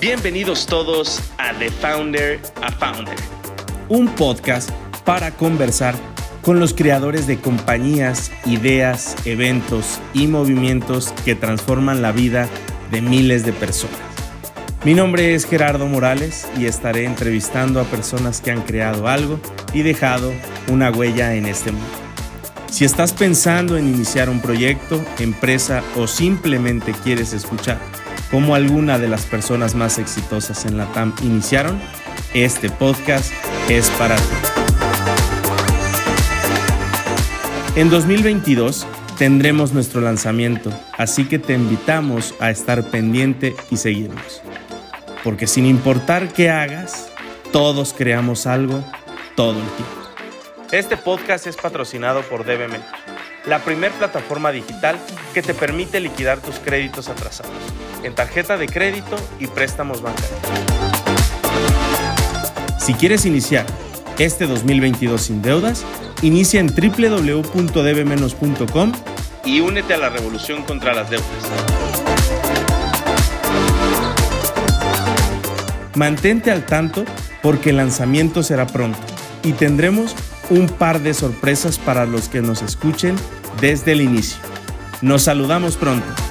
Bienvenidos todos a The Founder a Founder. Un podcast para conversar con los creadores de compañías, ideas, eventos y movimientos que transforman la vida de miles de personas. Mi nombre es Gerardo Morales y estaré entrevistando a personas que han creado algo y dejado una huella en este mundo. Si estás pensando en iniciar un proyecto, empresa o simplemente quieres escuchar cómo alguna de las personas más exitosas en la TAM iniciaron, este podcast es para ti. En 2022 tendremos nuestro lanzamiento, así que te invitamos a estar pendiente y seguirnos. Porque sin importar qué hagas, todos creamos algo todo el tiempo. Este podcast es patrocinado por DBM, la primer plataforma digital que te permite liquidar tus créditos atrasados en tarjeta de crédito y préstamos bancarios. Si quieres iniciar este 2022 sin deudas, inicia en www.dbmenos.com y únete a la revolución contra las deudas. Mantente al tanto porque el lanzamiento será pronto y tendremos un par de sorpresas para los que nos escuchen desde el inicio. Nos saludamos pronto.